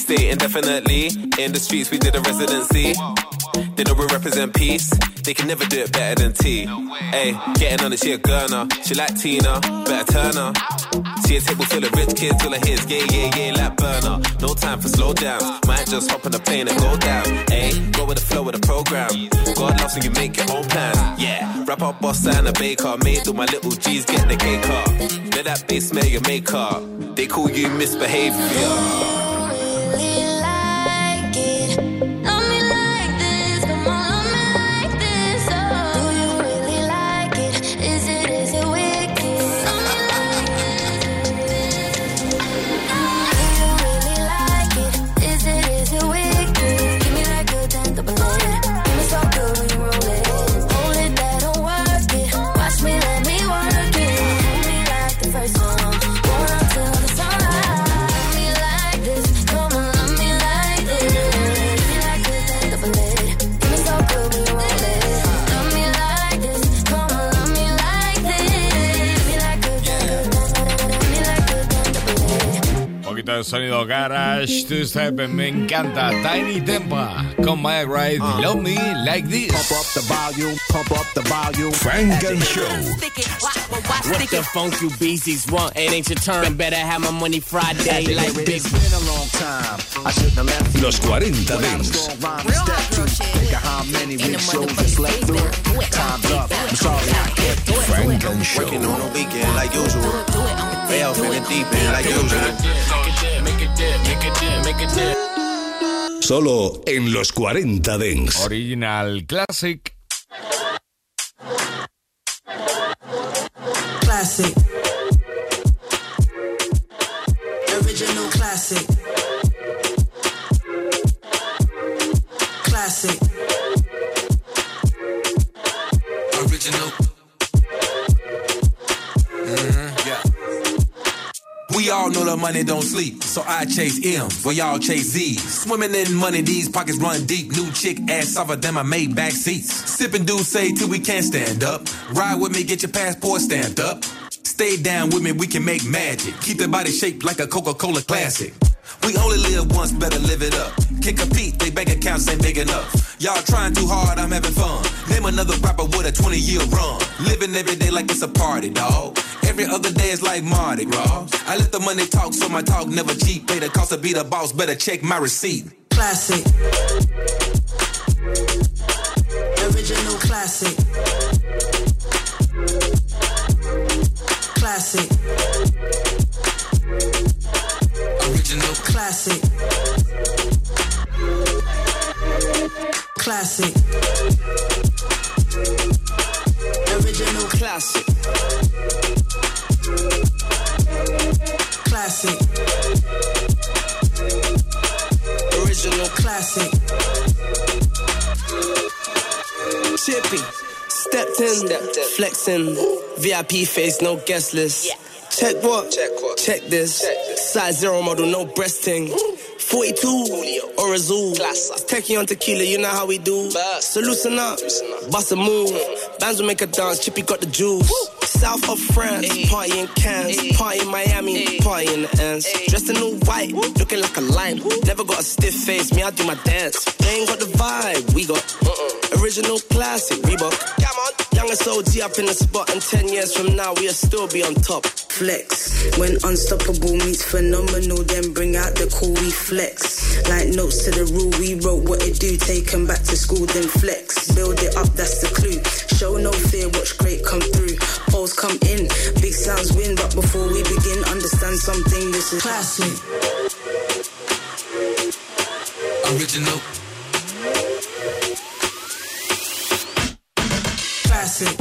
S37: Stay indefinitely. In the streets, we did a residency. They know we represent peace. They can never do it better than T. Hey, getting on it, she a gurner. She like Tina, better turn her. See a table full of rich kids, all I hear yeah, yeah, yeah, like burner. No time for slow downs. Might just hop on a plane and go down. Hey, go with the flow of the program. God loves when you make your own plans. Yeah, wrap up, boss and a baker. Made all my little G's get the cake up. Let that bass smell your makeup. They call you misbehavior.
S2: De sonido garage, two step, me encanta. Tinie Tempah con Maya Wright, ah. Love Me Like This.
S12: Pump up the volume, pump up the volume.
S1: Funk and Show.
S38: What the funk you beasties want? It ain't your turn. Better have my money Friday like big.
S12: It's been a long time. I shouldn't have left.
S1: Los 40 Dance.
S12: Strong rhyme and step. Think of how many Any weak show just let through. Time's up. I'm sorry I can't do it.
S1: Funk and Show.
S38: Working on the weekend like usual. Way off in the deep end like usual.
S1: Solo en los 40 Dents.
S2: Original Classic.
S39: Classic. Original classic. Classic.
S38: Original.
S31: We all know the money don't sleep, so I chase M's while y'all chase Z's. Swimming in money, these pockets run deep. New chick ass softer than my made back seats. Sipping say till we can't stand up. Ride with me, get your passport stamped up. Stay down with me, we can make magic. Keep the body shaped like a Coca-Cola classic. We only live once, better live it up. Can't compete, they bank accounts ain't big enough. Y'all trying too hard, I'm having fun. Name another rapper with a 20 year run. Living every day like it's a party, dog. Every other day is like Mardi Gras. I let the money talk, so my talk never cheap. Pay the cost to be the boss, better check my receipt.
S39: Classic. Original classic. Classic.
S31: Original
S39: classic. Classic. Original classic. Classic. Original classic.
S12: Chippy. Stepped in, flexing. VIP face, no guest list. Check what? Check what? Check this. Size zero model, no breasting. 42. Or Azul. Techie on tequila, you know how we do. So loosen up, bust a move. Bands will make a dance, Chippy got the juice. South of France, party in Cannes, party in Miami, party in the ends. Dressed in all white, looking like a lion. Never got a stiff face, me I do my dance. They ain't got the vibe, we got original classic. Reebok. Come on, youngest OG up in the spot, and ten years from now we'll still be on top.
S39: Flex. When unstoppable meets phenomenal, then bring out the cool, we flex. Like notes to the rule, we wrote what it do. Take Take 'em back to school, then flex. Build it up, that's the clue. Show no fear, watch great come through. Poles come in, big sounds win. But before we begin, understand something. This is classic.
S31: Original.
S39: Classic.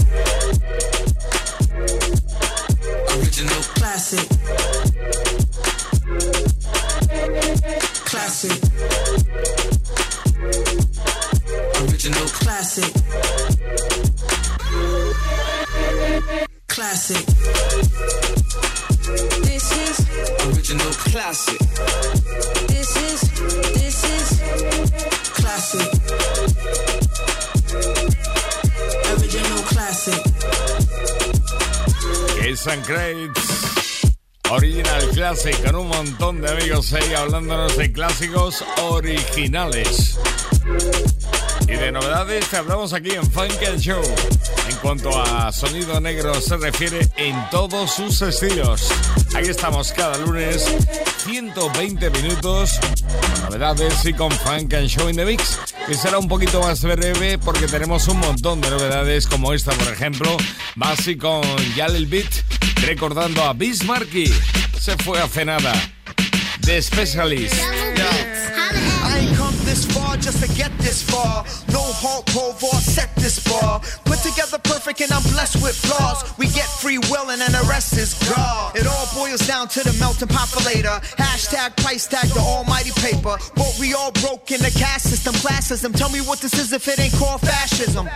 S31: Original.
S39: Classic. Classic.
S31: Original.
S39: Classic. Classic. This is
S31: Original.
S12: Classic.
S39: This is this is classic.
S2: Kiss and Crates. Original Classic con un montón de amigos ahí hablándonos de clásicos originales. Y de novedades te hablamos aquí en Funk and Show. En cuanto a sonido negro se refiere en todos sus estilos. Aquí estamos cada lunes, 120 minutos, con novedades y con Funk and Show in the Mix, que será un poquito más breve porque tenemos un montón de novedades como esta, por ejemplo, Basi con Yalil Beat, recordando a Bismarcky. Se fue hace nada. The Specialist.
S40: This far just to get this far. No halt, Provar, set this bar. Put together perfect and I'm blessed with flaws. We get free will and then the rest is God. It all boils down to the melting populator. Hashtag price tag the almighty paper. But we all broke in the caste system, classism. Tell me what this is if it ain't called fascism.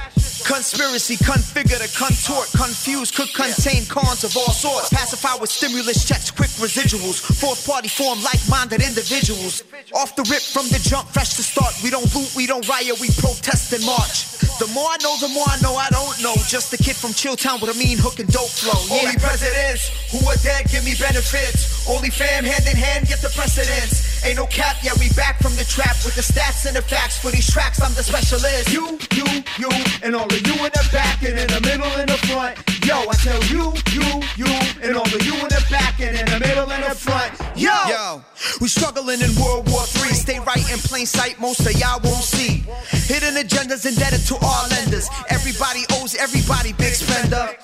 S40: Conspiracy, configure the contort, confuse, could contain cons of all sorts. Pacify with stimulus checks, quick residuals. Fourth party form like-minded individuals. Off the rip from the jump, fresh to start. We don't loot, we don't riot, we protest and march. The more I know, the more I know I don't know. Just a kid from Chilltown with a mean hook and dope flow. Only presidents who are dead give me benefits. Only fam hand in hand get the precedence. Ain't no cap, yeah, we back from the trap with the stats and the facts. For these tracks, I'm the specialist. You, you, you, and all you in the back and in the middle and the front. Yo, I tell you, you, you, and all of you in the back and in the middle and the front. Yo, yo, we struggling in World War III. Stay right in plain sight, most of y'all won't see. Hidden agendas indebted to all lenders. Everybody owes everybody, big spender.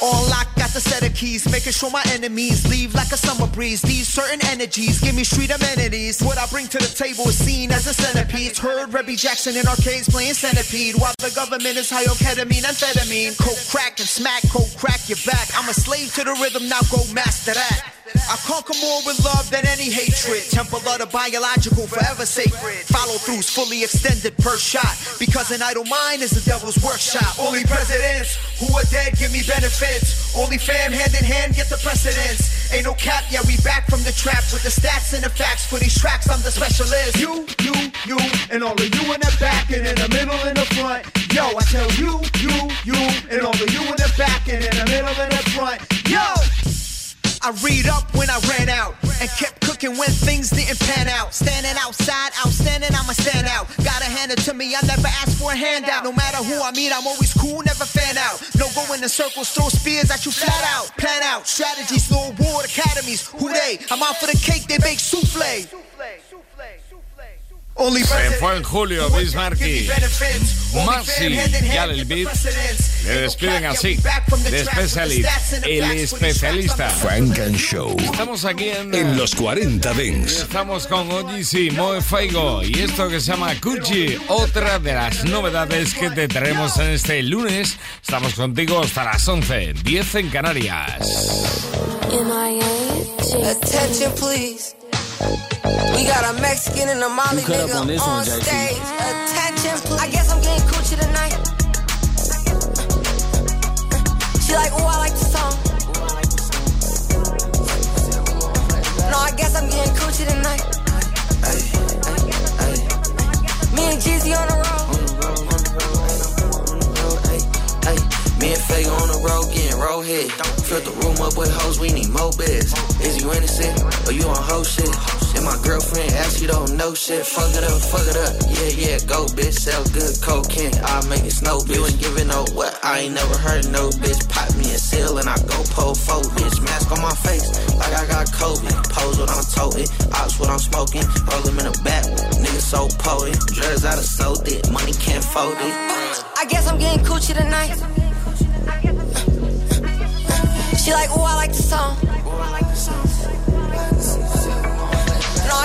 S40: On lock, got the set of keys, making sure my enemies leave like a summer breeze. These certain energies give me street amenities. What I bring to the table is seen as a centipede. Heard Reggie Jackson in arcades playing centipede, while the government is high on ketamine, amphetamine, coke crack and smack, coke crack your back. I'm a slave to the rhythm, now go master that. I conquer more with love than any hatred. Temple of the biological, forever sacred. Follow throughs fully extended per shot. Because an idle mind is the devil's workshop. Only presidents who are dead give me benefits. Only fam hand in hand get the precedence. Ain't no cap, yeah, we back from the trap with the stats and the facts. For these tracks, I'm the specialist. You, you, you, and all of you in the back and in the middle and the front. Yo, I tell you, you, you, and all of you in the back and in the middle and the front. Yo! I read up when I ran out and kept cooking when things didn't pan out. Standing outside, outstanding, I'ma stand out. Gotta hand it to me, I never ask for a handout. No matter who I meet, I'm always cool, never fan out. No going in circles, throw spears at you flat out. Plan out strategies, no award academies. Who they? I'm out for the cake, they bake souffle.
S2: Se fue en julio Bismarcky, Masi y Al Beat le despiden así de Specialist, el especialista.
S1: Frank and Show.
S2: Estamos aquí en,
S1: en los 40 Dents.
S2: Estamos con OGC, Moe Faigo y esto que se llama Gucci, otra de las novedades que te traemos en este lunes. Estamos contigo hasta las 11, 10 en Canarias.
S37: Attention, please. We got a Mexican and a Molly nigga on, on stage. Attention. I guess I'm getting coochie tonight. She like, oh, I like the song. No, I guess I'm getting coochie tonight. Me and Jeezy on the road.
S28: Me and Faye on the road getting roll head. Fill the room up with hoes, we need more beds. Is you innocent or you on hoe shit? And my girlfriend asks you don't know shit. Fuck it up, fuck it up. Yeah, yeah, go bitch. Sell good cocaine. I'll make it snow, bitch. You ain't giving no what? I ain't never heard no bitch. Pop me a seal and I go pull four, bitch. Mask on my face like I got COVID. Pose what I'm toting. Ops what I'm smoking. Roll them in the back. Niggas so potent. Drugs out of sold it. Money can't fold it.
S37: I guess I'm getting coochie tonight. She like, oh, I like the song. No, I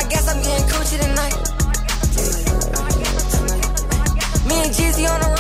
S37: guess I'm getting coochie tonight. Me and Jeezy on the
S28: road.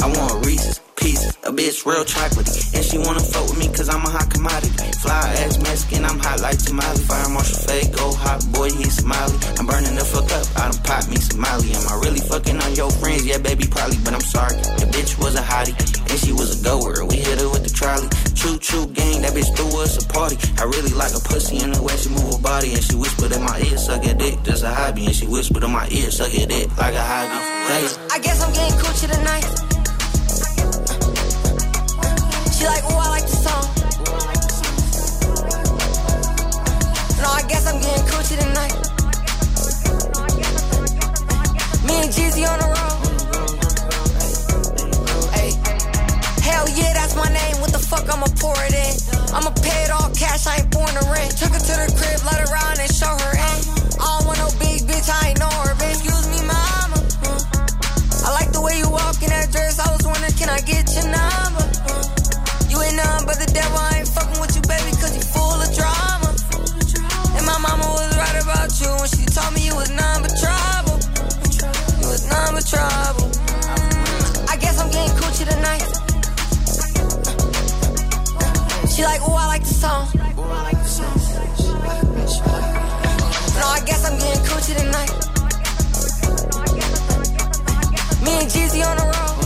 S28: I want Reese's pieces, a bitch real chocolatey, she wanna fuck with me cause I'm a hot commodity. Fly ass Mexican, I'm hot like tamale. Fire Marshal Fade, go hot boy, he Somali. I'm burning the fuck up, I done pop me Somali. Am I really fucking on your friends? Yeah, baby, probably, but I'm sorry. The bitch was a hottie, and she was a goer. We hit her with the trolley. Choo choo gang, that bitch threw us a party. I really like a pussy in the way she move her body, and she whispered in my ear, suck your dick, just a hobby. And she whispered in my ear, suck your dick like a hobby. Hey.
S37: I guess I'm getting coochie tonight. She like, oh, I like the song. No, I guess I'm getting coochie tonight. Me and Jeezy on the road. Hell yeah, that's my name. What the fuck, I'ma pour it in. I'ma pay it all cash, I ain't born to rent. Took her to the crib, let her ride and show her in. I don't want no big bitch, I ain't know her. Excuse me, mama. I like the way you walk in that dress. I was wondering, can I get your number? When she told me you was none but trouble. You was none but trouble. Mm. I guess I'm getting coochie tonight. She like, oh, I like the song. No, I guess I'm getting coochie tonight. Me and Jeezy on the road.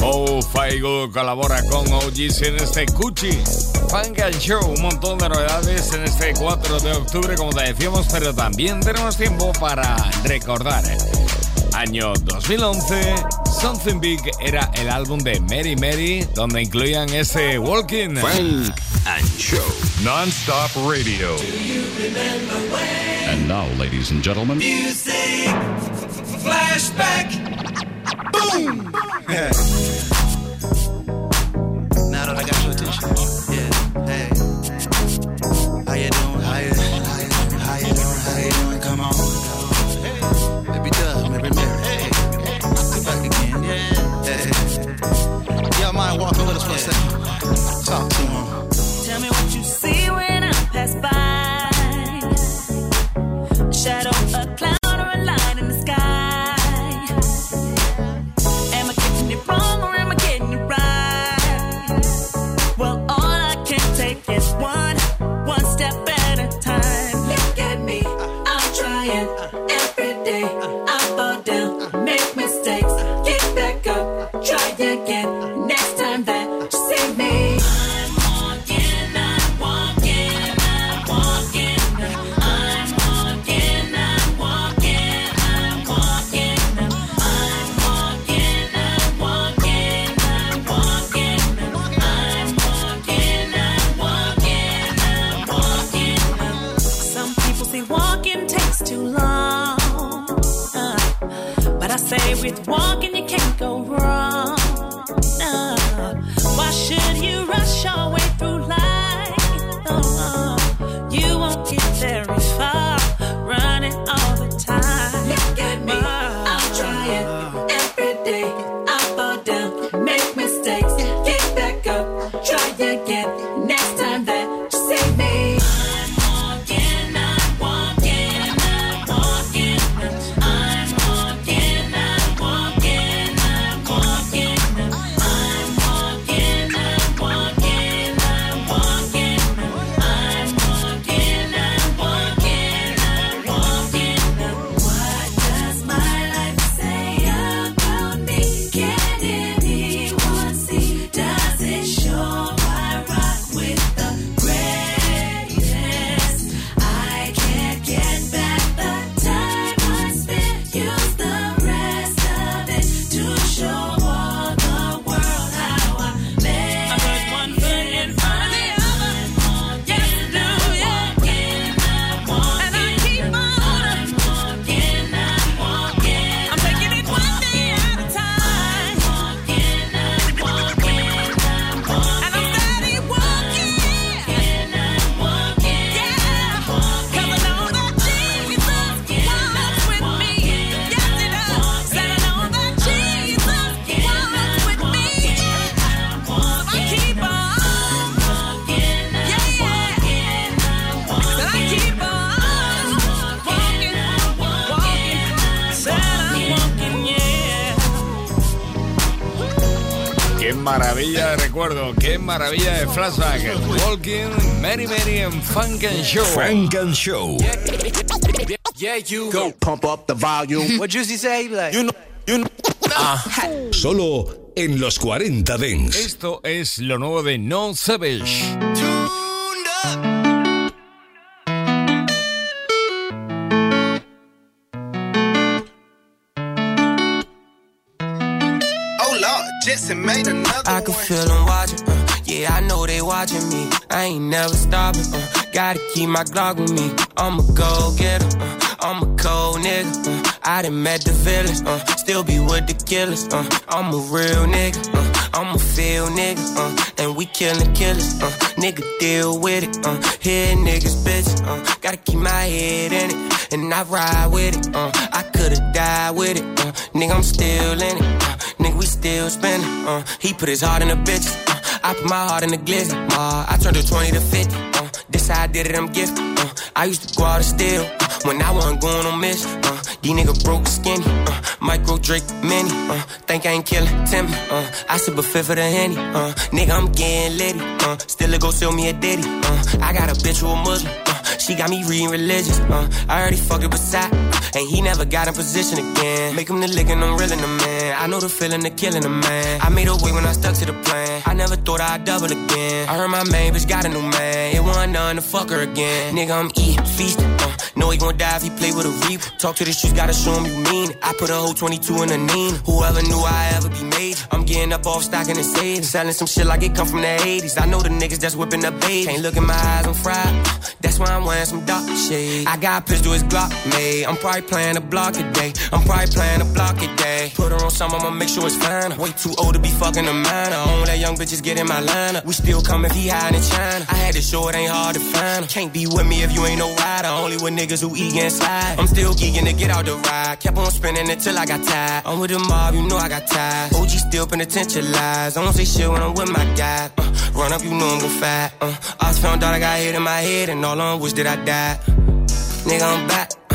S2: Mo Faigo colabora con OGs en este Cuchi Funk and Show. Un montón de novedades en este 4 de octubre, como te decíamos, pero también tenemos tiempo para recordar. Año 2011, Something Big era el álbum de Mary Mary, donde incluían ese Walking.
S1: Funk and Show.
S39: Non-stop radio. And now, ladies and gentlemen.
S31: Music. Flashback. Boom.
S41: Talk to
S2: flashback. Walking, Mary Mary en Funk and Show.
S1: Funk and Show.
S41: Yeah, you go pump up the volume. what Juicy say? Like, you know, you know.
S1: Solo en los 40 Dents.
S2: Esto es lo nuevo de No Savage.
S41: Oh Lord, Jetson made another
S42: I can feel them uh, yeah, I know they watching me. I ain't never stopping, uh, gotta keep my Glock with me. I'm a go getter, uh, I'm a cold nigga. Uh, I done met the villains, uh, still be with the killers. Uh, I'm a real nigga, uh, I'm a feel nigga, uh, and we killin' killers. Uh, nigga deal with it, uh, hear niggas bitch, uh, gotta keep my head in it, and I ride with it. Uh, I could've died with it, uh, nigga I'm still in it, uh, nigga we still spinning. Uh, he put his heart in the bitches, uh, I put my heart in the glizzy. Uh, I turned a 20 to 50. Uh, this how I did it, I'm gifted. Uh, I used to go out and steal uh, when I wasn't going on miss. Uh, these niggas broke skinny. Uh, micro Drake mini. Uh, think I ain't killing Timmy. Uh, I sip a fifth of the henny. Uh, nigga, I'm getting litty. Uh, still a go sell me a ditty. Uh, I got a bitch who a Muslim. Uh, she got me reading religious. Uh, I already fucked it beside. And he never got in position again. Make him the and I'm reeling the man. I know the feeling of killing a man. I made a way when I stuck to the plan. I never thought I'd double again. I heard my main bitch got a new man. It wasn't none to fuck her again. Nigga, I'm eating, feasting. Uh, know he gon' die if he play with a reap. Talk to the streets, gotta show him you mean. I put a whole 22 in a nine. Whoever knew I ever be made. I'm getting up off stocking and savings. Selling some shit like it come from the 80s. I know the niggas that's whipping up babies. Can't look in my eyes, I'm fried. That's why I'm wearing some dark shade. I got pistol, his Glock made. I'm probably playing a block a day. I'm probably playing a block a day. Put her on some, I'ma make sure it's fine. Way too old to be fucking a minor. Only that young bitches get in my lineup. We still come if he hiding in China. I had to show it ain't hard to find. Can't be with me if you ain't no rider. Only with niggas who eat inside. I'm still geeking to get out the ride. Kept on spinning until I got tired. I'm with the mob, you know I got tired. OG still lies. I don't say shit when I'm with my guy. Uh, run up, you know I'm gon' fight. Uh, I found out I got hit in my head, and all on wish that I died. Nigga, I'm back.